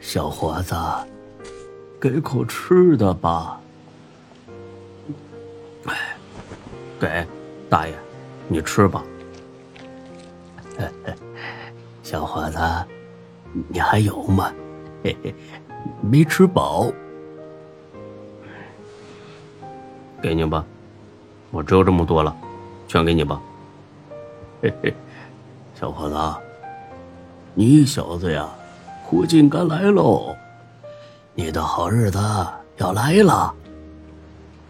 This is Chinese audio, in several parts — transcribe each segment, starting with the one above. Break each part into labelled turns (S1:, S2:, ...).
S1: 小伙子，给口吃的吧。给，大爷，你吃吧。小伙子，你还有吗？嘿嘿，没吃饱。给你吧，我只有这么多了，全给你吧。嘿嘿，小伙子，你小子呀，苦尽甘来喽！你的好日子要来了，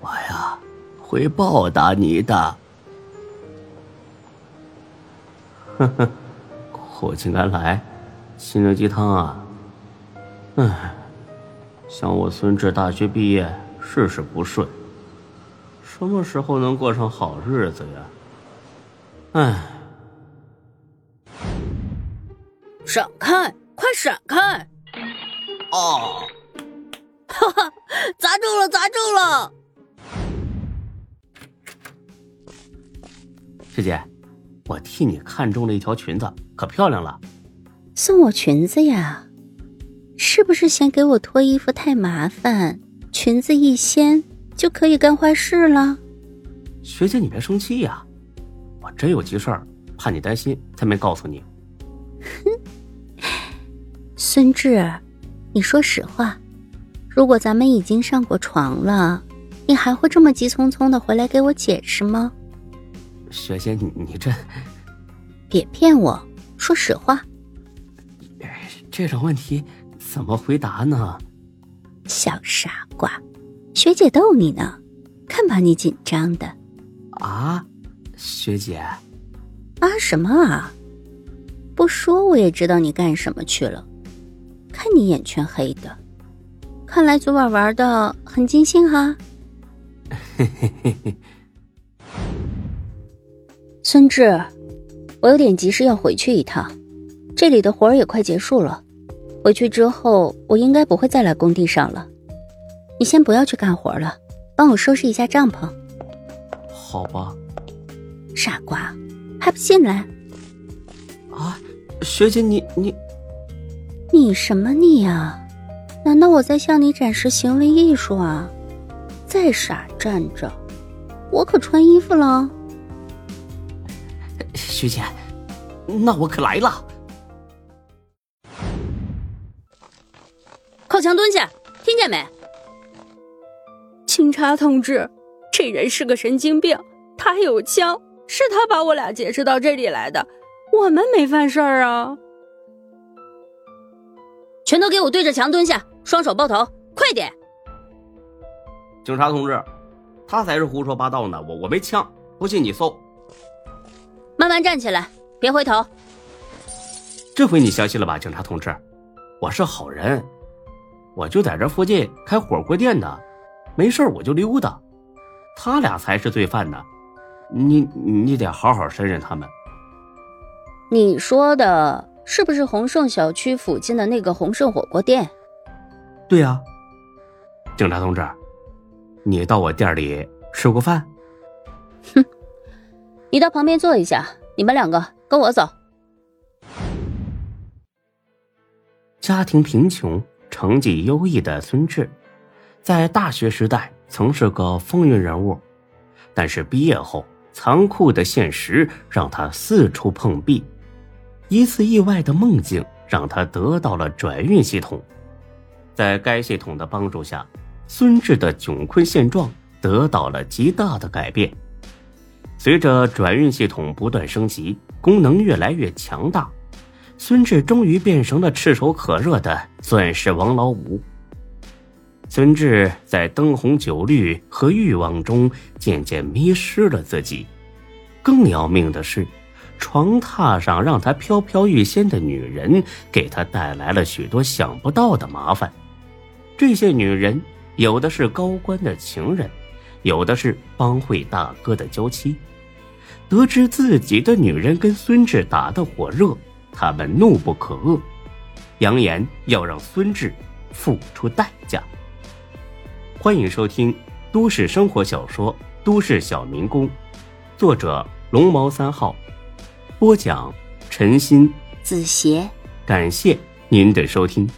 S1: 我呀会报答你的。呵呵，苦尽甘来，心灵鸡汤啊！唉，想我孙志大学毕业，事事不顺。什么时候能过上好日子呀？唉！
S2: 闪开！快闪开！
S1: 哦！
S2: 哈哈，砸中了！砸中了！
S1: 师姐，我替你看中了一条裙子，可漂亮了。
S3: 送我裙子呀？是不是嫌给我脱衣服太麻烦？裙子一掀。就可以干坏事了，
S1: 学姐，你别生气呀，我真有急事儿，怕你担心才没告诉你。
S3: 哼，孙志，你说实话，如果咱们已经上过床了，你还会这么急匆匆的回来给我解释吗？
S1: 学姐，你你这，
S3: 别骗我，说实话。
S1: 这种问题怎么回答呢？
S3: 小傻瓜。学姐逗你呢，看把你紧张的。
S1: 啊，学姐，
S3: 啊什么啊？不说我也知道你干什么去了。看你眼圈黑的，看来昨晚玩的很尽兴哈。嘿嘿嘿嘿。孙志，我有点急事要回去一趟，这里的活儿也快结束了。回去之后，我应该不会再来工地上了。你先不要去干活了，帮我收拾一下帐篷。
S1: 好吧。
S3: 傻瓜，还不进来？
S1: 啊，学姐，你你
S3: 你什么你呀？难道我在向你展示行为艺术啊？再傻站着，我可穿衣服了。
S1: 学姐，那我可来了。
S2: 靠墙蹲下，听见没？
S4: 警察同志，这人是个神经病，他有枪，是他把我俩劫持到这里来的，我们没犯事儿啊！
S2: 全都给我对着墙蹲下，双手抱头，快点！
S1: 警察同志，他才是胡说八道呢，我我没枪，不信你搜。
S2: 慢慢站起来，别回头。
S1: 这回你相信了吧，警察同志？我是好人，我就在这附近开火锅店的。没事我就溜达，他俩才是罪犯呢，你你得好好审审他们。
S3: 你说的是不是宏盛小区附近的那个宏盛火锅店？
S1: 对呀，警察同志，你到我店里吃过饭？
S3: 哼，你到旁边坐一下，你们两个跟我走。
S1: 家庭贫穷，成绩优异的孙志。在大学时代曾是个风云人物，但是毕业后，残酷的现实让他四处碰壁。一次意外的梦境让他得到了转运系统，在该系统的帮助下，孙志的窘困现状得到了极大的改变。随着转运系统不断升级，功能越来越强大，孙志终于变成了炙手可热的钻石王老五。孙志在灯红酒绿和欲望中渐渐迷失了自己。更要命的是，床榻上让他飘飘欲仙的女人，给他带来了许多想不到的麻烦。这些女人，有的是高官的情人，有的是帮会大哥的娇妻。得知自己的女人跟孙志打得火热，他们怒不可遏，扬言要让孙志付出代价。欢迎收听都市生活小说《都市小民工》，作者龙毛三号，播讲陈鑫、
S3: 子邪。
S1: 感谢您的收听。